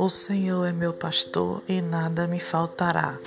O Senhor é meu pastor e nada me faltará.